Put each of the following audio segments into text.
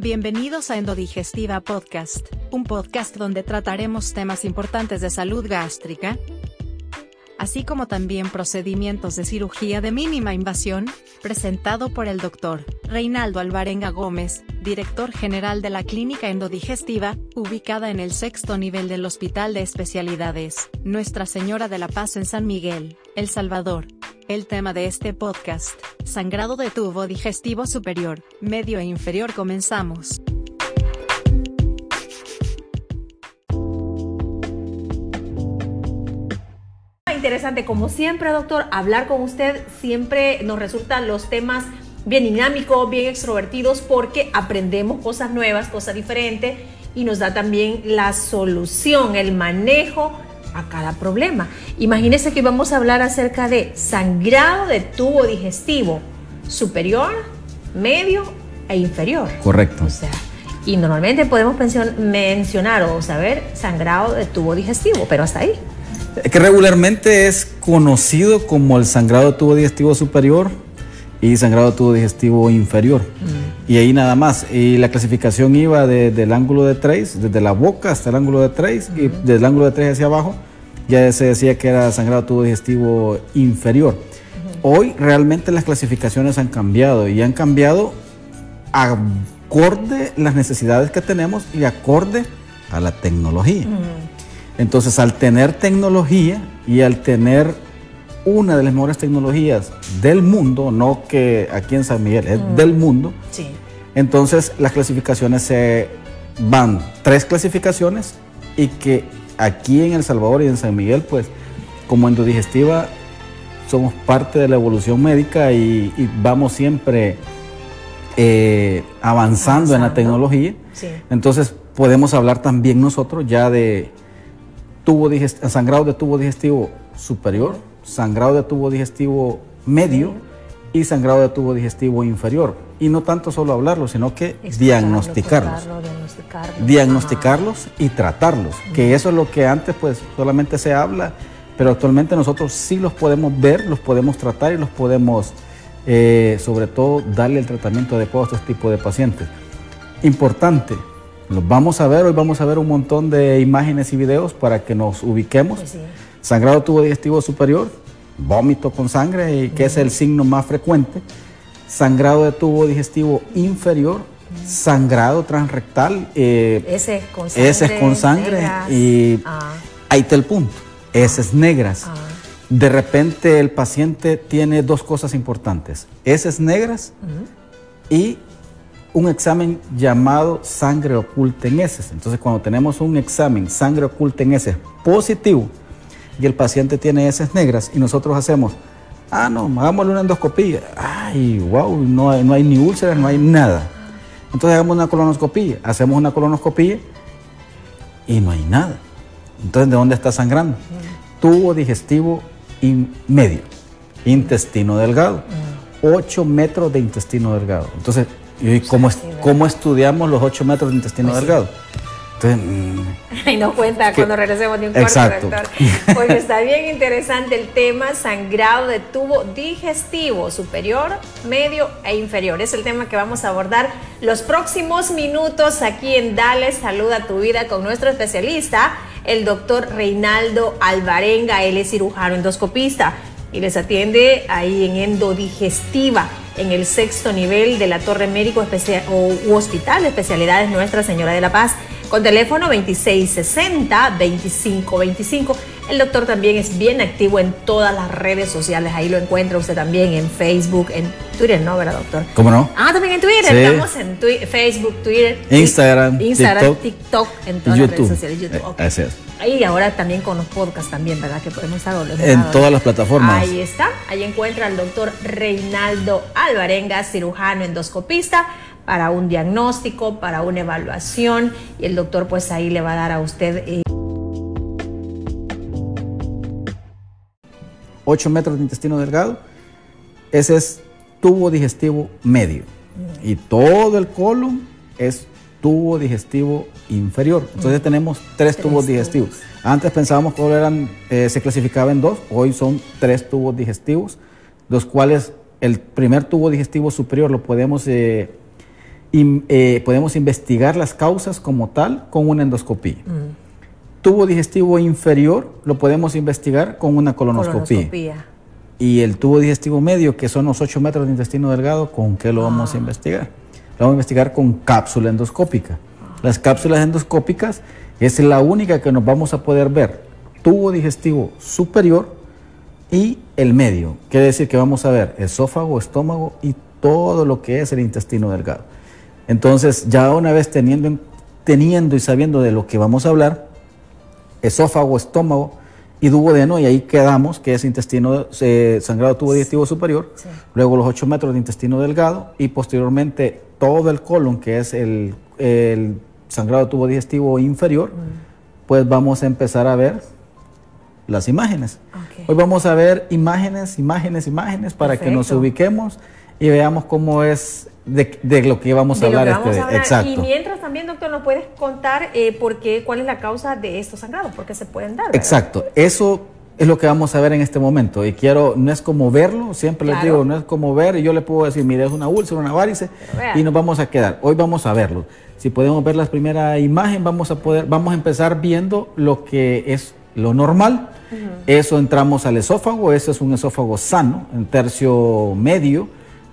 Bienvenidos a Endodigestiva Podcast, un podcast donde trataremos temas importantes de salud gástrica, así como también procedimientos de cirugía de mínima invasión, presentado por el doctor Reinaldo Alvarenga Gómez, director general de la Clínica Endodigestiva, ubicada en el sexto nivel del Hospital de Especialidades, Nuestra Señora de la Paz en San Miguel, El Salvador. El tema de este podcast, sangrado de tubo digestivo superior, medio e inferior comenzamos. Interesante, como siempre, doctor, hablar con usted siempre nos resultan los temas bien dinámicos, bien extrovertidos, porque aprendemos cosas nuevas, cosas diferentes y nos da también la solución, el manejo a cada problema. Imagínense que vamos a hablar acerca de sangrado de tubo digestivo superior, medio e inferior. Correcto. O sea, y normalmente podemos mencionar o saber sangrado de tubo digestivo, pero hasta ahí. Que regularmente es conocido como el sangrado de tubo digestivo superior y sangrado de tubo digestivo inferior. Mm. Y ahí nada más. Y la clasificación iba del ángulo de trace, desde la boca hasta el ángulo de trace, y desde el ángulo de trace hacia abajo, ya se decía que era sangrado tubo digestivo inferior. Hoy realmente las clasificaciones han cambiado y han cambiado acorde las necesidades que tenemos y acorde a la tecnología. Entonces, al tener tecnología y al tener una de las mejores tecnologías del mundo, no que aquí en San Miguel, es del mundo, entonces las clasificaciones se van tres clasificaciones y que aquí en El Salvador y en San Miguel, pues como endodigestiva somos parte de la evolución médica y, vamos siempre eh, avanzando, en la tecnología. Entonces podemos hablar también nosotros ya de tubo sangrado de tubo digestivo superior, sangrado de tubo digestivo medio y sangrado de tubo digestivo inferior. Y no tanto solo hablarlo, sino que diagnosticarlos. Diagnosticarlos y tratarlos. Que eso es lo que antes pues solamente se habla, pero actualmente nosotros sí los podemos ver, los podemos tratar y los podemos eh, sobre todo darle el tratamiento adecuado a este tipo de pacientes. Importante, los vamos a ver, hoy vamos a ver un montón de imágenes y videos para que nos ubiquemos. Pues sangrado tubo digestivo superior, vómito con sangre, y que es el signo más frecuente, sangrado de tubo digestivo inferior, sangrado transrectal, eh, ese con sangre, es con sangre y ah. ahí está el punto, es negras. Ah. De repente el paciente tiene dos cosas importantes, es negras y un examen llamado sangre oculta en heces. Entonces cuando tenemos un examen sangre oculta en heces positivo, y el paciente tiene heces negras y nosotros hacemos, ah, no, hagámosle una endoscopía. Ay, wow, no hay, no hay ni úlceras, no hay nada. Entonces hagamos una colonoscopía. Hacemos una colonoscopía y no hay nada. Entonces, ¿de dónde está sangrando? Tubo digestivo medio, intestino delgado. 8 metros de intestino delgado. Entonces, ¿cómo, cómo estudiamos los 8 metros de intestino pues delgado? Y no cuenta cuando regresemos de un corte, doctor. Pues está bien interesante el tema sangrado de tubo digestivo superior, medio e inferior. Es el tema que vamos a abordar los próximos minutos aquí en Dale Salud a tu Vida con nuestro especialista, el doctor Reinaldo Alvarenga. Él es cirujano endoscopista y les atiende ahí en endodigestiva en el sexto nivel de la Torre Médico Especial, o, Hospital de Especialidades Nuestra Señora de la Paz con teléfono 2660-2525. El doctor también es bien activo en todas las redes sociales. Ahí lo encuentra usted también en Facebook, en Twitter, ¿no? ¿Verdad, doctor? ¿Cómo no? Ah, también en Twitter. Estamos en Facebook, Twitter, Instagram, Instagram TikTok, en todas las redes sociales. YouTube. Eh, Ahí ahora también con los podcasts también, ¿verdad? Que podemos estar En todas las plataformas. Ahí está. Ahí encuentra al doctor Reinaldo Alvarenga, cirujano endoscopista para un diagnóstico, para una evaluación y el doctor pues ahí le va a dar a usted... 8 eh, metros de intestino delgado, ese es tubo digestivo medio. Y todo el colon es tubo digestivo inferior. Entonces tenemos tres, tubos digestivos. Antes pensábamos que eran, eh, se clasificaba en dos, hoy son tres tubos digestivos, los cuales el primer tubo digestivo superior lo podemos eh, eh, podemos investigar las causas como tal con una endoscopía. Mm. Tubo digestivo inferior lo podemos investigar con una colonoscopía. Y el tubo digestivo medio, que son los 8 metros de intestino delgado, ¿con qué lo vamos a ah. investigar? Lo vamos a investigar con cápsula endoscópica. Las cápsulas endoscópicas es la única que nos vamos a poder ver. Tubo digestivo superior y el medio. Quiere decir que vamos a ver esófago, estómago y todo lo que es el intestino delgado. Entonces, ya una vez teniendo, teniendo y sabiendo de lo que vamos a hablar, esófago, estómago y duodeno, y ahí quedamos, que es intestino eh, sangrado tubo digestivo superior, luego los 8 metros de intestino delgado y posteriormente todo el colon, que es el, sangrado tubo digestivo inferior, mm. pues vamos a empezar a ver las imágenes. Hoy vamos a ver imágenes, imágenes, imágenes para que nos ubiquemos y veamos cómo es de, lo que vamos a hablar. este, Exacto. Y mientras también, doctor, nos puedes contar eh, por qué, cuál es la causa de estos sangrados, por qué se pueden dar. Exacto. Eso es lo que vamos a ver en este momento. Y quiero, no es como verlo, siempre les digo, no es como ver, y yo le puedo decir, mire, es una úlcera, una varice, y nos vamos a quedar. Hoy vamos a verlo. Si podemos ver la primera imagen, vamos a poder, vamos a empezar viendo lo que es lo normal. Eso entramos al esófago, ese es un esófago sano, en tercio medio.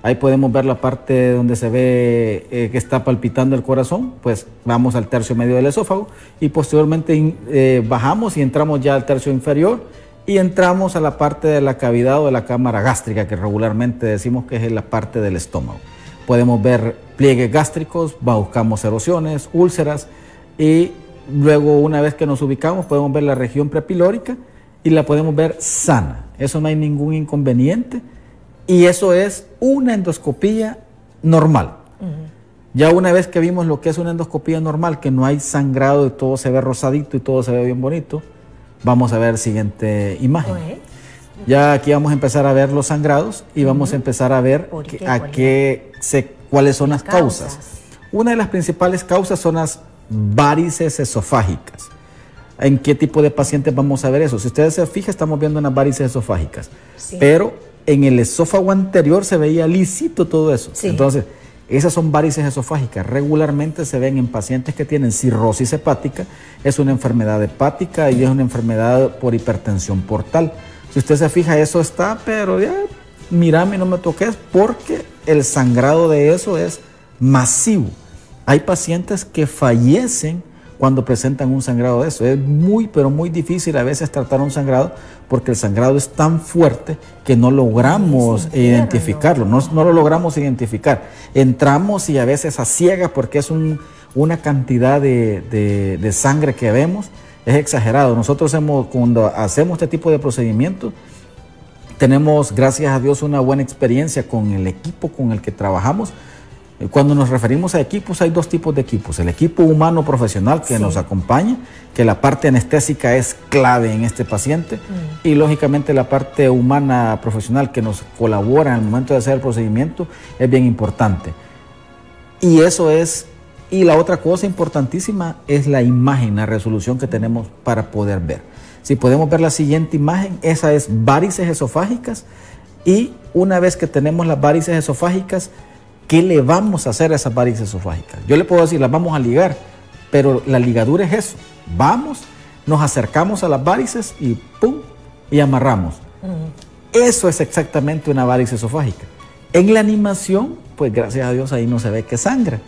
Ahí podemos ver la parte donde se ve eh, que está palpitando el corazón, pues vamos al tercio medio del esófago y posteriormente eh, bajamos y entramos ya al tercio inferior y entramos a la parte de la cavidad o de la cámara gástrica, que regularmente decimos que es la parte del estómago. Podemos ver pliegues gástricos, buscamos erosiones, úlceras y luego una vez que nos ubicamos podemos ver la región prepilórica y la podemos ver sana. Eso no hay ningún inconveniente y eso es una endoscopía normal. Ya una vez que vimos lo que es una endoscopía normal, que no hay sangrado y todo se ve rosadito y todo se ve bien bonito, Vamos a ver la siguiente imagen. Ya aquí vamos a empezar a ver los sangrados y vamos a empezar a ver a qué se, cuáles son las causas. Una de las principales causas son las varices esofágicas. ¿En qué tipo de pacientes vamos a ver eso? Si ustedes se fijan, estamos viendo unas varices esofágicas. Pero en el esófago anterior se veía lisito todo eso. Entonces, esas son varices esofágicas. Regularmente se ven en pacientes que tienen cirrosis hepática. Es una enfermedad hepática y es una enfermedad por hipertensión portal. Si usted se fija, eso está, pero ya, mírame, no me toques, porque el sangrado de eso es masivo. Hay pacientes que fallecen cuando presentan un sangrado de eso. Es muy, pero muy difícil a veces tratar un sangrado porque el sangrado es tan fuerte que no logramos identificarlo, no, lo logramos identificar. Entramos y a veces a ciegas porque es una cantidad de, sangre que vemos, es exagerado. Nosotros hemos, cuando hacemos este tipo de procedimientos, tenemos, gracias a Dios, una buena experiencia con el equipo con el que trabajamos cuando nos referimos a equipos, hay dos tipos de equipos. El equipo humano profesional que nos acompaña, que la parte anestésica es clave en este paciente, mm. y lógicamente la parte humana profesional que nos colabora en el momento de hacer el procedimiento es bien importante. Y eso es, y la otra cosa importantísima es la imagen, la resolución que tenemos para poder ver. Si podemos ver la siguiente imagen, esa es varices esofágicas, y una vez que tenemos las varices esofágicas, ¿qué le vamos a hacer a esas varices esofágicas? Yo le puedo decir, las vamos a ligar, pero la ligadura es eso. Vamos, nos acercamos a las varices y ¡pum! y amarramos. Eso es exactamente una varice esofágica. En la animación, pues gracias a Dios ahí no se ve que sangra.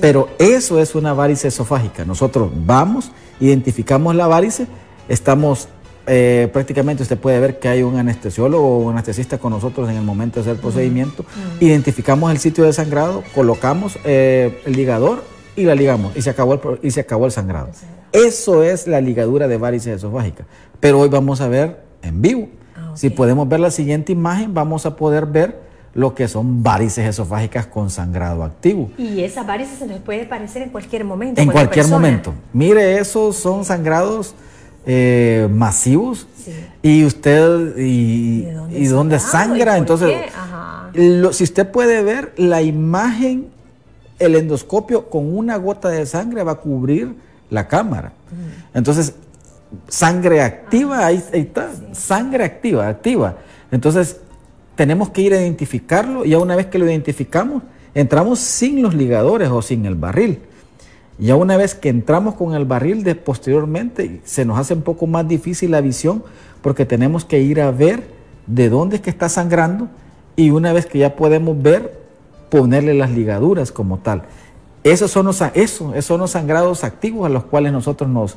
Pero eso es una varice esofágica. Nosotros vamos, identificamos la varice, estamos eh, prácticamente usted puede ver que hay un anestesiólogo o un anestesista con nosotros en el momento de hacer el procedimiento. Identificamos el sitio de sangrado, colocamos eh, el ligador y la ligamos y se acabó el, y se acabó el sangrado. Eso es la ligadura de varices esofágicas. Pero hoy vamos a ver en vivo. Ah, si podemos ver la siguiente imagen, vamos a poder ver lo que son varices esofágicas con sangrado activo. Y esas varices se nos puede aparecer en cualquier momento. En cualquier momento. Mire, esos son sangrados eh, masivos y usted y, ¿Y, dónde, sangra. Entonces, si usted puede ver la imagen, el endoscopio con una gota de sangre va a cubrir la cámara. Mm. Entonces, sangre activa, ah, ahí, está, sangre activa, activa. Entonces, tenemos que ir a identificarlo y ya una vez que lo identificamos, Entramos sin los ligadores o sin el barril. Ya una vez que entramos con el barril, de posteriormente se nos hace un poco más difícil la visión porque tenemos que ir a ver de dónde es que está sangrando y una vez que ya podemos ver, ponerle las ligaduras como tal. Esos son los, eso, esos son los sangrados activos a los cuales nosotros nos,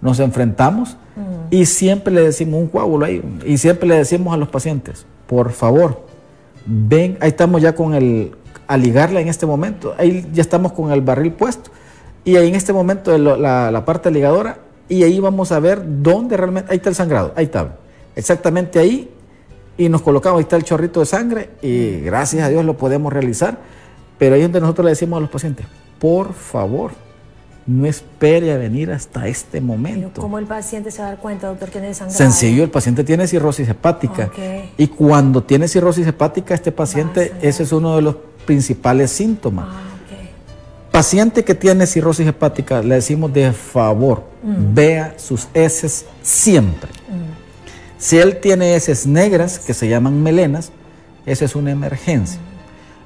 nos enfrentamos y siempre le decimos un coágulo ahí y siempre le decimos a los pacientes, por favor, ven, ahí estamos ya con el, a ligarla en este momento, ahí ya estamos con el barril puesto y ahí en este momento la, la parte ligadora y ahí vamos a ver dónde realmente, ahí está el sangrado, ahí está, exactamente ahí y nos colocamos, ahí está el chorrito de sangre y gracias a Dios lo podemos realizar, pero ahí es donde nosotros le decimos a los pacientes, por favor, no espere a venir hasta este momento. ¿Cómo el paciente se va a dar cuenta, doctor, que tiene sangrado? Sencillo, el paciente tiene cirrosis hepática. Y cuando tiene cirrosis hepática, este paciente, ese es uno de los principales síntomas. Ah, paciente que tiene cirrosis hepática, le decimos de favor, mm. vea sus heces siempre. Mm. Si él tiene heces negras, que se llaman melenas, esa es una emergencia.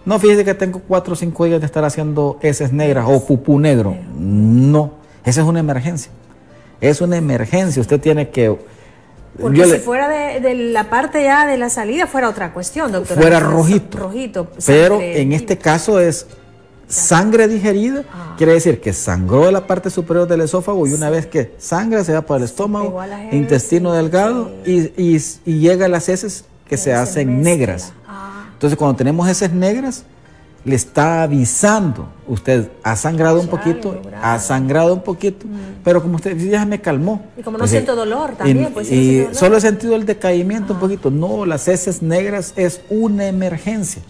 No fíjese que tengo cuatro o cinco días de estar haciendo heces negras o pupú negro. No, esa es una emergencia. Es una emergencia. Usted tiene que. Porque si fuera de, la parte ya de la salida, fuera otra cuestión, doctor. Fuera rojito. Rojito. Pero en este caso es sangre digerida, ah. quiere decir que sangró de la parte superior del esófago y una vez que sangra se va para el estómago, intestino delgado y, llega a las heces que se hacen negras. Entonces, cuando tenemos heces negras, le está avisando, usted ha sangrado un poquito, ha sangrado un poquito, mm. pero como usted ya me calmó. Y como no pues, siento dolor también. Y, pues, y solo he sentido el decaimiento un poquito. No, las heces negras es una emergencia.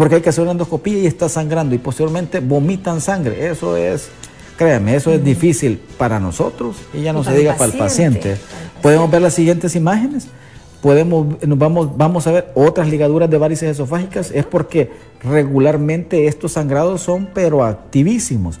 Porque hay que hacer una endoscopía y está sangrando y posteriormente vomitan sangre. Eso es, créame, eso es difícil para nosotros y ya no se diga para el paciente. Podemos ver las siguientes imágenes podemos, nos vamos, vamos a ver otras ligaduras de varices esofágicas, es porque regularmente estos sangrados son pero activísimos.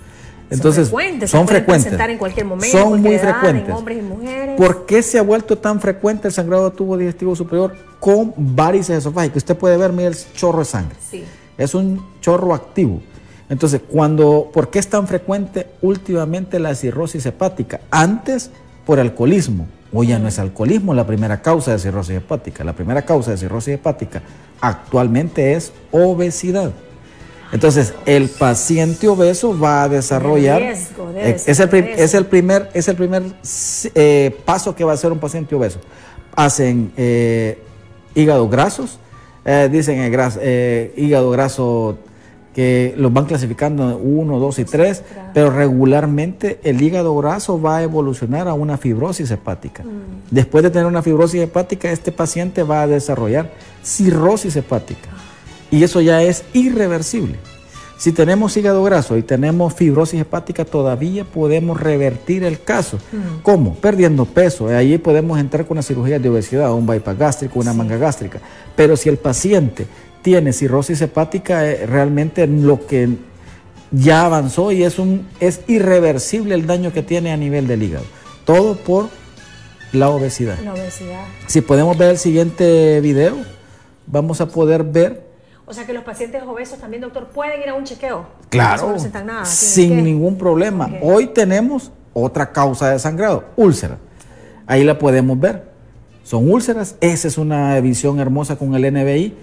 Entonces, son frecuentes, son, frecuentes. en cualquier momento, son muy frecuentes. En hombres y mujeres. ¿Por qué se ha vuelto tan frecuente el sangrado de tubo digestivo superior con varices esofágicas? Usted puede ver, mira el chorro de sangre. Sí. Es un chorro activo. Entonces, cuando, ¿por qué es tan frecuente últimamente la cirrosis hepática? Antes, por alcoholismo Hoy ya no es alcoholismo la primera causa de cirrosis hepática. La primera causa de cirrosis hepática actualmente es obesidad. Entonces, el paciente obeso va a desarrollar. Riesgo, es, el, es, el, primer, es el primer eh, paso que va a hacer un paciente obeso. Hacen eh, hígado grasos, eh, dicen hígado graso que los van clasificando 1, 2 y 3, pero regularmente el hígado graso va a evolucionar a una fibrosis hepática. Mm. Después de tener una fibrosis hepática, este paciente va a desarrollar cirrosis hepática. Y eso ya es irreversible. Si tenemos hígado graso y tenemos fibrosis hepática, todavía podemos revertir el caso. Mm. ¿Cómo? Perdiendo peso. Ahí podemos entrar con una cirugía de obesidad, un bypass gástrico, una manga gástrica. Pero si el paciente tiene cirrosis hepática, eh, realmente lo que ya avanzó y es, un, es irreversible el daño que tiene a nivel del hígado. Todo por la obesidad. La obesidad. Si podemos ver el siguiente video, vamos a poder ver. O sea que los pacientes obesos también, doctor, pueden ir a un chequeo. Claro. No nada. Sin ningún problema. Hoy tenemos otra causa de sangrado, úlcera. Ahí la podemos ver. Son úlceras. Esa es una visión hermosa con el NBI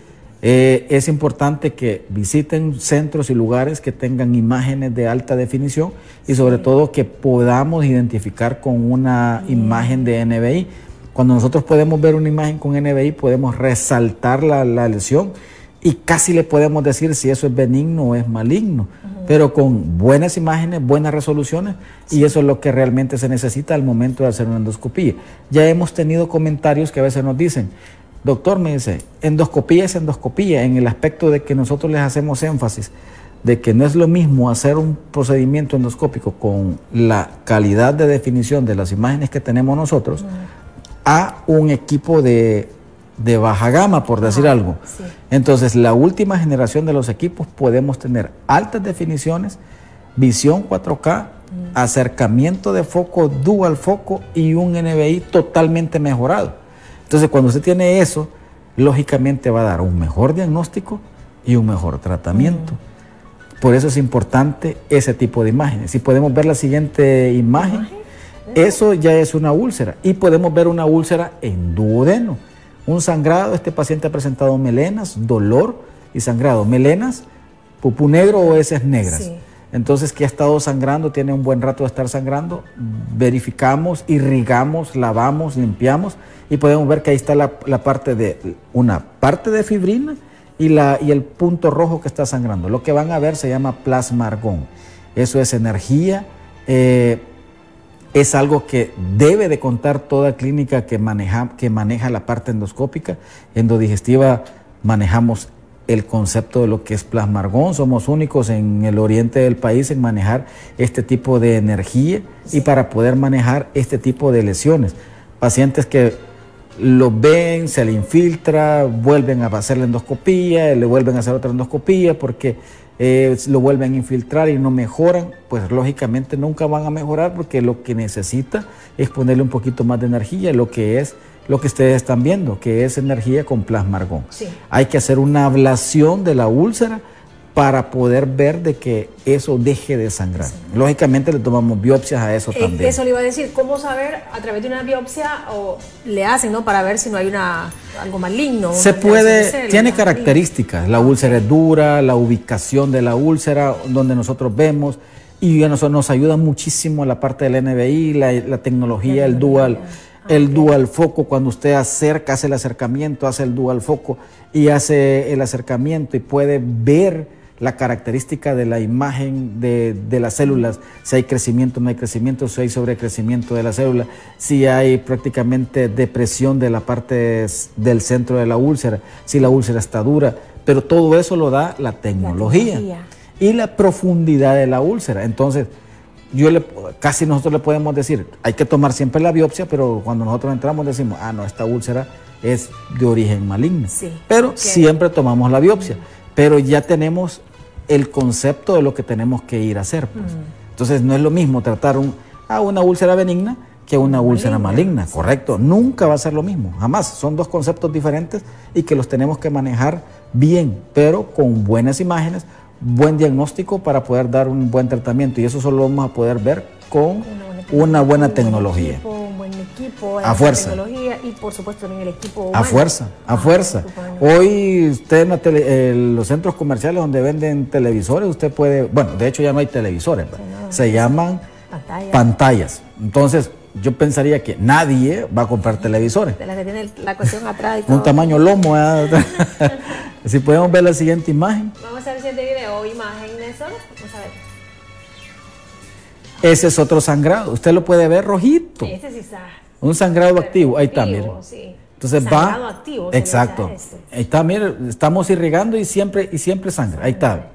eh, es importante que visiten centros y lugares que tengan imágenes de alta definición y sobre todo que podamos identificar con una imagen de NBI. Cuando nosotros podemos ver una imagen con NBI podemos resaltar la, lesión y casi le podemos decir si eso es benigno o es maligno, pero con buenas imágenes, buenas resoluciones y eso es lo que realmente se necesita al momento de hacer una endoscopía. Ya hemos tenido comentarios que a veces nos dicen, Doctor, me dice, endoscopía es endoscopía en el aspecto de que nosotros les hacemos énfasis de que no es lo mismo hacer un procedimiento endoscópico con la calidad de definición de las imágenes que tenemos nosotros a un equipo de, baja gama, por decir algo. Entonces, la última generación de los equipos podemos tener altas definiciones, visión 4K, acercamiento de foco, dual foco y un NBI totalmente mejorado. Entonces, cuando usted tiene eso, lógicamente va a dar un mejor diagnóstico y un mejor tratamiento. Por eso es importante ese tipo de imágenes. Si podemos ver la siguiente imagen, eso ya es una úlcera. Y podemos ver una úlcera en duodeno. Un sangrado, este paciente ha presentado melenas, dolor y sangrado. Melenas, pupú negro o heces negras. Entonces, que ha estado sangrando, tiene un buen rato de estar sangrando, verificamos, irrigamos, lavamos, limpiamos y podemos ver que ahí está la, parte de una parte de fibrina y, la, y el punto rojo que está sangrando. Lo que van a ver se llama plasma argón. Eso es energía. Eh, es algo que debe de contar toda clínica que maneja, que maneja la parte endoscópica. Endodigestiva manejamos el concepto de lo que es plasma argón. Somos únicos en el oriente del país en manejar este tipo de energía y para poder manejar este tipo de lesiones. Pacientes que lo ven, se le infiltra, vuelven a hacer la endoscopía, le vuelven a hacer otra endoscopía porque eh, lo vuelven a infiltrar y no mejoran, pues lógicamente nunca van a mejorar porque lo que necesita es ponerle un poquito más de energía, lo que es lo que ustedes están viendo, que es energía con plasma argón. Hay que hacer una ablación de la úlcera para poder ver de que eso deje de sangrar. Lógicamente le tomamos biopsias a eso eh, también. Eso le iba a decir, ¿cómo saber a través de una biopsia o le hacen, ¿no? Para ver si no hay una algo maligno. Se puede, tiene características, la úlcera es dura, la ubicación de la úlcera, donde nosotros vemos, y nos, nos ayuda muchísimo la parte del NBI, la, tecnología, el dual. Ah, el dual foco, cuando usted acerca, hace el acercamiento, hace el dual foco y hace el acercamiento y puede ver la característica de la imagen de, las células, si hay crecimiento no hay crecimiento, si hay sobrecrecimiento de la célula, si hay prácticamente depresión de la parte del centro de la úlcera, si la úlcera está dura, pero todo eso lo da la tecnología, y la profundidad de la úlcera. Entonces, yo le, casi nosotros le podemos decir, hay que tomar siempre la biopsia, pero cuando nosotros entramos decimos, ah, no, esta úlcera es de origen maligno. pero siempre tomamos la biopsia. Pero ya tenemos el concepto de lo que tenemos que ir a hacer. Pues. Mm. Entonces no es lo mismo tratar un, a una úlcera benigna que una úlcera maligna, correcto. Nunca va a ser lo mismo, jamás. Son dos conceptos diferentes y que los tenemos que manejar bien, pero con buenas imágenes, buen diagnóstico para poder dar un buen tratamiento. Y eso solo lo vamos a poder ver con una buena tecnología equipo, a fuerza. tecnología y por supuesto también el equipo A fuerza, a ah, fuerza. Hoy usted en los centros comerciales donde venden televisores, usted puede, bueno, de hecho ya no hay televisores, se llaman pantallas. Entonces, yo pensaría que nadie va a comprar televisores. De la que tiene la cuestión atrás Un tamaño lomo. ¿eh? si podemos ver la siguiente imagen. Vamos a ver el siguiente video, imagen de Vamos a ver. Ese es otro sangrado. Usted lo puede ver rojito. Ese sí está. Un sangrado activo. Ahí está, mire. Entonces sangrado va. activo. Exacto. Ahí está, mire, estamos irrigando y siempre, y siempre sangra. Ahí está.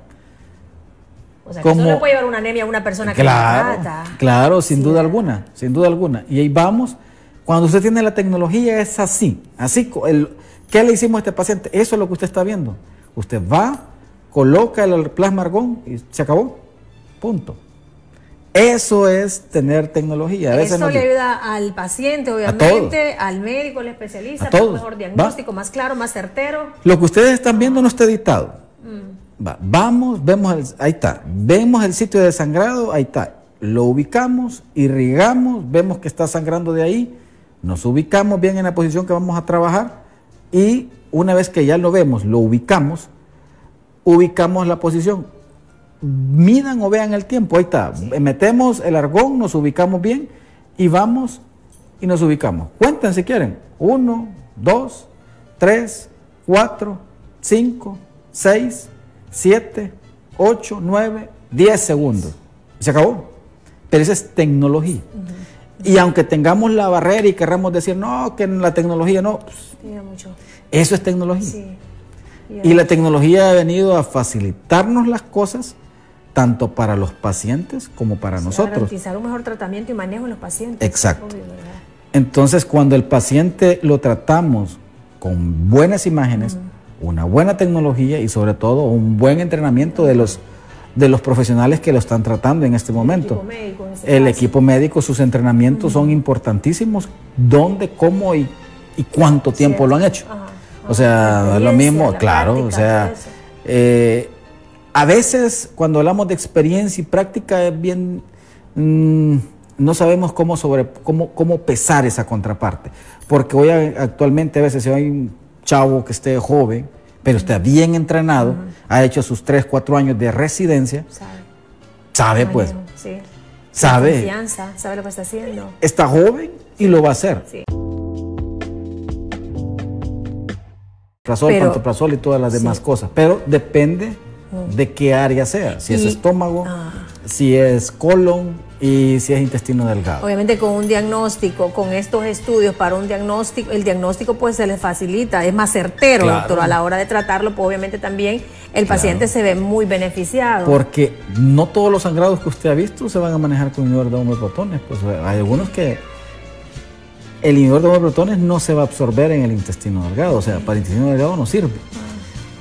O sea, que eso le puede llevar una anemia a una persona que claro, trata. Claro, sin duda alguna, sin duda alguna. Y ahí vamos. Cuando usted tiene la tecnología es así, así. El, ¿Qué le hicimos a este paciente? Eso es lo que usted está viendo. Usted va, coloca el plasma argón y se acabó. Punto. Eso es tener tecnología. Eso le ayuda al paciente, obviamente, al médico, al especialista, para un mejor diagnóstico, más claro, más certero. Lo que ustedes están viendo no está editado. Mm. vamos, vemos, ahí está. Vemos el sitio de sangrado, ahí está. Lo ubicamos, irrigamos, vemos que está sangrando de ahí, nos ubicamos bien en la posición que vamos a trabajar y una vez que ya lo vemos, lo ubicamos, ubicamos la posición midan o vean el tiempo. Ahí está. Metemos el argón, nos ubicamos bien y vamos y nos ubicamos. Cuenten si quieren. Uno, dos, tres, cuatro, cinco, seis, siete, ocho, nueve, diez segundos. Se acabó. Pero esa es tecnología. Y aunque tengamos la barrera y querramos decir, no, que la tecnología no, pues, eso es tecnología. Y la tecnología ha venido a facilitarnos las cosas tanto para los pacientes como para nosotros. Garantizar un mejor tratamiento y manejo en los pacientes. Exacto. Entonces, cuando el paciente lo tratamos con buenas imágenes, una buena tecnología y sobre todo un buen entrenamiento de los de los profesionales que lo están tratando en este momento. El equipo médico, el equipo médico sus entrenamientos son importantísimos. ¿Dónde, cómo y, cuánto tiempo lo han hecho? O sea, lo mismo, claro, o sea, a veces cuando hablamos de experiencia y práctica es bien, mm, no sabemos cómo, sobre, cómo, cómo pesar esa contraparte. Porque hoy actualmente a veces si hay un chavo que esté joven, pero está bien entrenado, ha hecho sus 3, 4 años de residencia, sabe, sabe pues. Sí. Sabe. Confianza, sabe lo que está haciendo. Está joven y lo va a hacer. Sí. pantoprazol y todas las demás cosas, pero depende mm. de qué área sea, si es estómago, ah. si es colon y si es intestino delgado. Obviamente con un diagnóstico, con estos estudios para un diagnóstico, el diagnóstico pues se le facilita, es más certero, doctor, a la hora de tratarlo, pues obviamente también el paciente se ve muy beneficiado. Porque no todos los sangrados que usted ha visto se van a manejar con inhibidor de homoprotones, pues hay algunos que el inhibidor de homoprotones no se va a absorber en el intestino delgado, o sea, para el intestino delgado no sirve.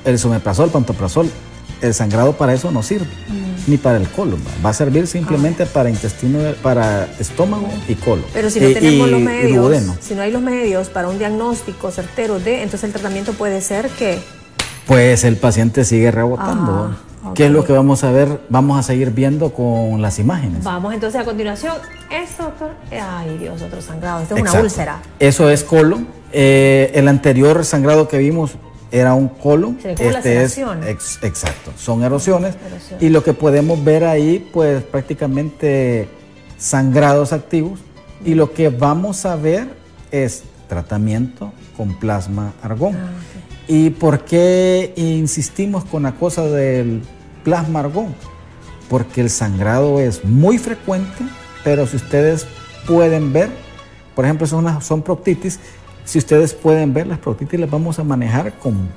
El someprazol, el pantoprazol, el sangrado para eso no sirve, mm. ni para el colon. Va a servir simplemente ah. para intestino, para estómago y colon. Pero si no tenemos los medios, si no hay los medios para un diagnóstico certero de, entonces el tratamiento puede ser que... Pues el paciente sigue rebotando. Ah. ¿Qué es lo que vamos a ver? Vamos a seguir viendo con las imágenes. Vamos entonces a continuación. Esto, doctor. Ay, Dios, otro sangrado. Esto es una úlcera. Eso es colon. Eh, el anterior sangrado que vimos era un colon. este es exacto, son erosiones, Y lo que podemos ver ahí, pues prácticamente sangrados activos. Y lo que vamos a ver es tratamiento con plasma argón. Ah, ¿Y por qué insistimos con la cosa del plasma argón? Porque el sangrado es muy frecuente, pero si ustedes pueden ver, por ejemplo, son, son proctitis, si ustedes pueden ver las proctitis las vamos a manejar con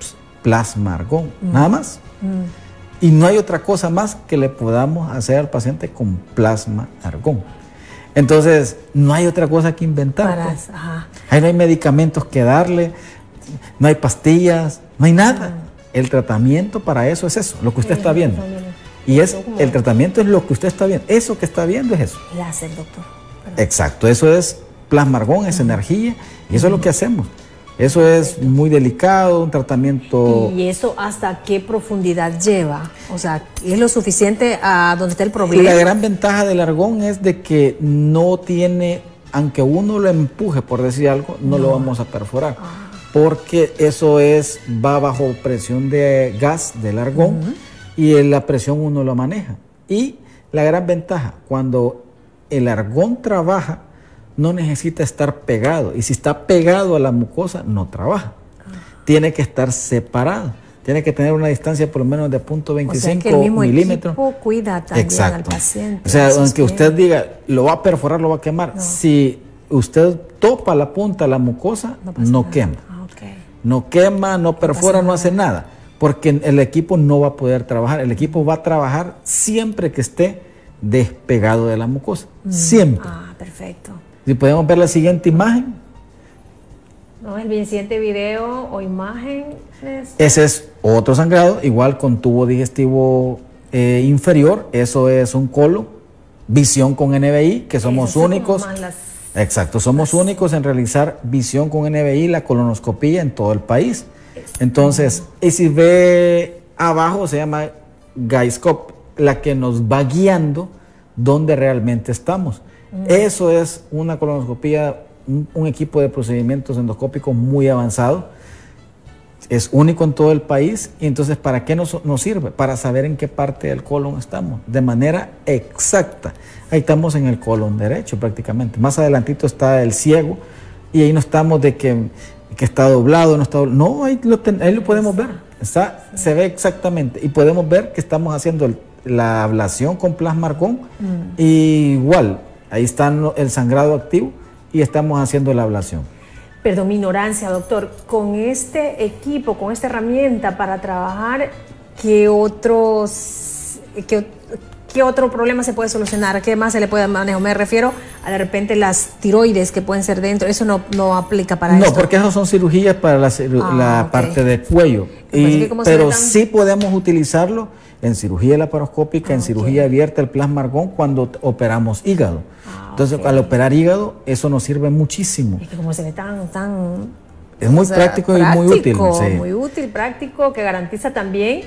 plasma argón, mm. nada más. Mm. Y no hay otra cosa más que le podamos hacer al paciente con plasma argón. Entonces, no hay otra cosa que inventar. Pues. Ahí no hay medicamentos que darle no hay pastillas, no hay nada. El tratamiento para eso es eso, lo que usted está viendo. Y es el tratamiento es lo que usted está viendo. Eso que está viendo es eso. Láser, doctor. Exacto, eso es plasmargón, es energía, y eso es lo que hacemos. Eso es muy delicado, un tratamiento... ¿Y eso hasta qué profundidad lleva? O sea, ¿es lo suficiente a donde está el problema? La gran ventaja del argón es de que no tiene, aunque uno lo empuje, por decir algo, no, lo vamos a perforar. Ah porque eso es, va bajo presión de gas del argón y en la presión uno lo maneja. Y la gran ventaja, cuando el argón trabaja, no necesita estar pegado. Y si está pegado a la mucosa, no trabaja. Tiene que estar separado. Tiene que tener una distancia por lo menos de 0.25 o milímetros. cuida también al paciente. O sea, aunque usted diga, lo va a perforar, lo va a quemar. Si usted topa la punta la mucosa, no, quema no quema, no perfora, no, hace nada, porque el equipo no va a poder trabajar. El equipo va a trabajar siempre que esté despegado de la mucosa, mm. siempre. Ah, perfecto. Si podemos ver la siguiente imagen. No, el siguiente video o imagen. Ese es otro sangrado, igual con tubo digestivo eh, inferior. Eso es un colo, visión con NBI, que somos únicos. Exacto, somos únicos en realizar visión con NBI, la colonoscopía en todo el país. Entonces, y si ve abajo se llama Gaiscop, la que nos va guiando donde realmente estamos. Eso es una colonoscopía, un, equipo de procedimientos endoscópicos muy avanzado. Es único en todo el país y entonces ¿para qué nos, nos sirve? Para saber en qué parte del colon estamos, de manera exacta. Ahí estamos en el colon derecho prácticamente. Más adelantito está el ciego y ahí no estamos de que, está doblado, no está doblado. No, ahí lo, lo podemos ver. Está, Se ve exactamente. Y podemos ver que estamos haciendo la ablación con plasma argón. Mm. igual, ahí está el sangrado activo y estamos haciendo la ablación. Perdón, mi ignorancia, doctor. Con este equipo, con esta herramienta para trabajar, ¿qué otros, qué, ¿Qué otro problema se puede solucionar? ¿Qué más se le puede manejar? Me refiero a de repente las tiroides que pueden ser dentro. Eso no, no aplica para eso. No, porque esas son cirugías para la, ah, parte del cuello. Pero sí podemos utilizarlo en cirugía laparoscópica, en ah, cirugía abierta, el plasma argón, cuando operamos hígado. Ah, Entonces, al operar hígado, eso nos sirve muchísimo. Es que como se ve tan, tan es muy práctico, y muy útil. Muy útil, práctico, que garantiza también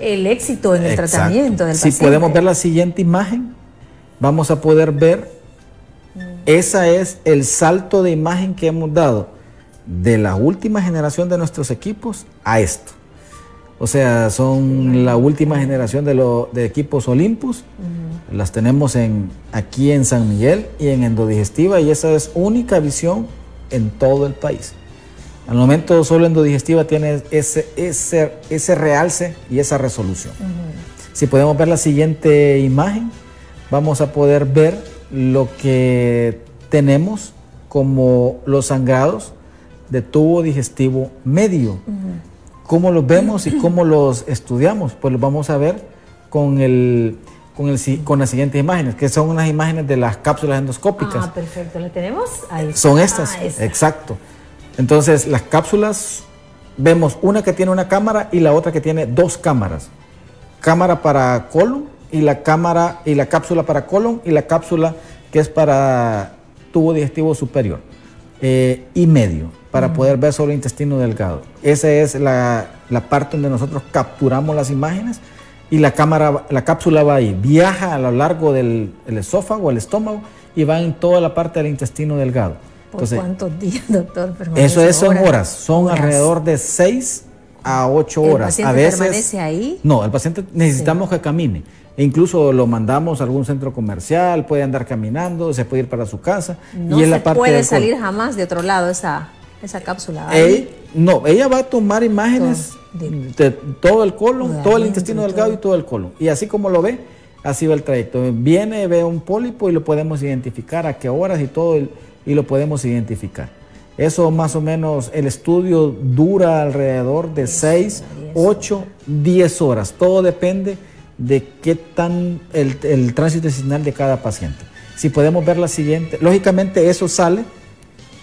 el éxito en el tratamiento del si paciente. Si podemos ver la siguiente imagen, vamos a poder ver, mm. ese es el salto de imagen que hemos dado de la última generación de nuestros equipos a esto. O sea, son la última generación de, lo, de equipos Olympus. Las tenemos en, aquí en San Miguel y en Endodigestiva y esa es única visión en todo el país. Al momento solo Endodigestiva tiene ese, ese, ese realce y esa resolución. Si podemos ver la siguiente imagen, vamos a poder ver lo que tenemos como los sangrados de tubo digestivo medio. ¿Cómo los vemos y cómo los estudiamos? Pues los vamos a ver con, el, con, el, con las siguientes imágenes, que son unas imágenes de las cápsulas endoscópicas. Ah, perfecto, ¿las tenemos? Ahí. Son estas, ah, exacto. Entonces, las cápsulas, vemos una que tiene una cámara y la otra que tiene dos cámaras. Cámara para colon y la cámara y la cápsula para colon y la cápsula que es para tubo digestivo superior eh, y medio para poder ver solo el intestino delgado. Esa es la, parte donde nosotros capturamos las imágenes y la cámara, la cápsula va ahí, viaja a lo largo del esófago, el estómago y va en toda la parte del intestino delgado. ¿Por cuántos días, doctor? Eso es, son horas, son alrededor de 6 a 8 horas. ¿El paciente permanece ahí? No, el paciente necesitamos que camine. E incluso lo mandamos a algún centro comercial, puede andar caminando, se puede ir para su casa. No y se la parte puede salir jamás de otro lado esa, esa cápsula. no, ella va a tomar imágenes de, todo el colon, todo el intestino delgado y todo el colon. Y así como lo ve, así va el trayecto. Viene, ve un pólipo y lo podemos identificar a qué horas y todo, y lo podemos identificar. Eso más o menos, el estudio dura alrededor de 6, 8, 10 horas. Todo depende de qué tan el, tránsito intestinal de cada paciente. Si podemos ver la siguiente, lógicamente eso sale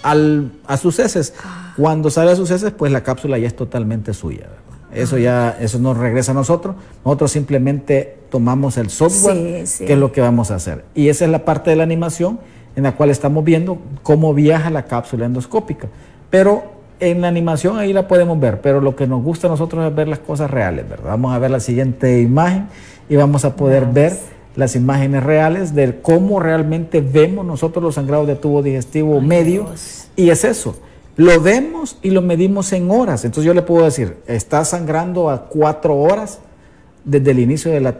al, a sus heces. Ah. Cuando sale a sus heces, pues la cápsula ya es totalmente suya. Eso ya, eso nos regresa a nosotros. Nosotros simplemente tomamos el software, que es lo que vamos a hacer. Y esa es la parte de la animación en la cual estamos viendo cómo viaja la cápsula endoscópica. Pero en la animación ahí la podemos ver, pero lo que nos gusta a nosotros es ver las cosas reales, ¿verdad? Vamos a ver la siguiente imagen y vamos a poder ver las imágenes reales de cómo realmente vemos nosotros los sangrados de tubo digestivo medio. Y es eso, lo vemos y lo medimos en horas. Entonces yo le puedo decir, está sangrando a cuatro horas desde el inicio, de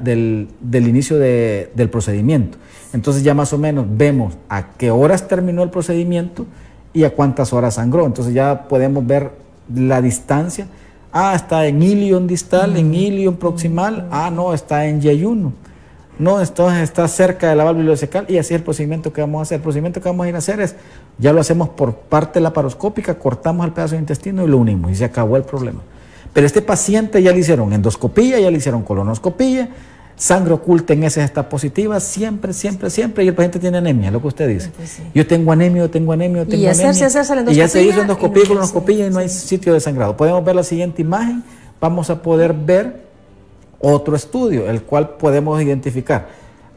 del, del, inicio del procedimiento. Entonces ya más o menos vemos a qué horas terminó el procedimiento y a cuántas horas sangró. Entonces ya podemos ver la distancia. Ah, está en ilion distal, en ilion proximal. Ah, no, está en yeyuno. No, entonces está cerca de la válvula ileocecal y así es el procedimiento que vamos a hacer. El procedimiento que vamos a ir a hacer es, ya lo hacemos por parte laparoscópica, cortamos el pedazo de intestino y lo unimos y se acabó el problema. Pero este paciente ya le hicieron endoscopía, ya le hicieron colonoscopía, sangre oculta en esa está positiva, siempre, siempre, siempre, y el paciente tiene anemia, lo que usted dice. Pues yo tengo anemia, yo tengo anemia, yo tengo y anemia. Hacerse, y ya se hizo endoscopía y colonoscopía y no hay sitio de sangrado. Podemos ver la siguiente imagen, vamos a poder ver otro estudio, el cual podemos identificar.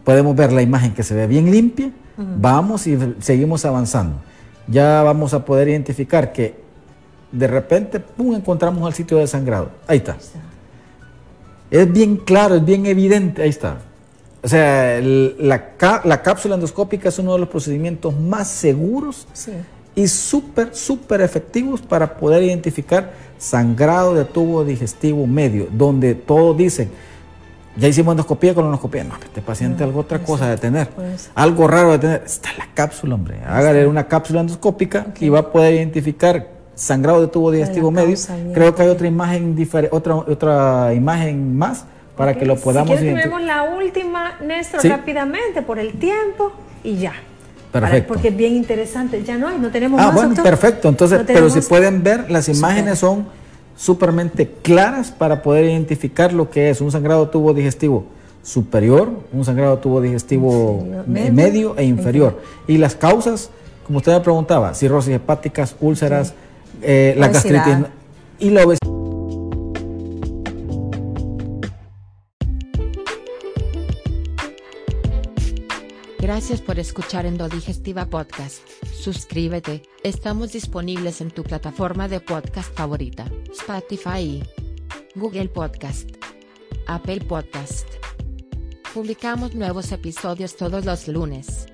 Podemos ver la imagen que se ve bien limpia, vamos y seguimos avanzando. Ya vamos a poder identificar que de repente, pum, encontramos el sitio de sangrado. Ahí está. Es bien claro, es bien evidente, ahí está. O sea, la, cápsula endoscópica es uno de los procedimientos más seguros y súper, súper efectivos para poder identificar sangrado de tubo digestivo medio, donde todos dicen, ya hicimos endoscopía, colonoscopía. No, este paciente algo otra cosa de tener. Algo raro de tener. Está la cápsula, hombre. Hágale una cápsula endoscópica y va a poder identificar sangrado de tubo digestivo medio. Creo que hay otra imagen otra otra imagen más para que lo podamos si vemos la última, Néstor, rápidamente por el tiempo y ya. Perfecto. porque es bien interesante. Ya no hay, no tenemos ah, bueno, perfecto. Entonces, pero si pueden ver, las imágenes son supermente claras para poder identificar lo que es un sangrado tubo digestivo superior, un sangrado tubo digestivo medio, e inferior. Y las causas, como usted me preguntaba, cirrosis hepáticas, úlceras, eh, la gastritis y la obesidad. Gracias por escuchar Endodigestiva Podcast. Suscríbete, estamos disponibles en tu plataforma de podcast favorita, Spotify Google Podcast. Apple Podcast. Publicamos nuevos episodios todos los lunes.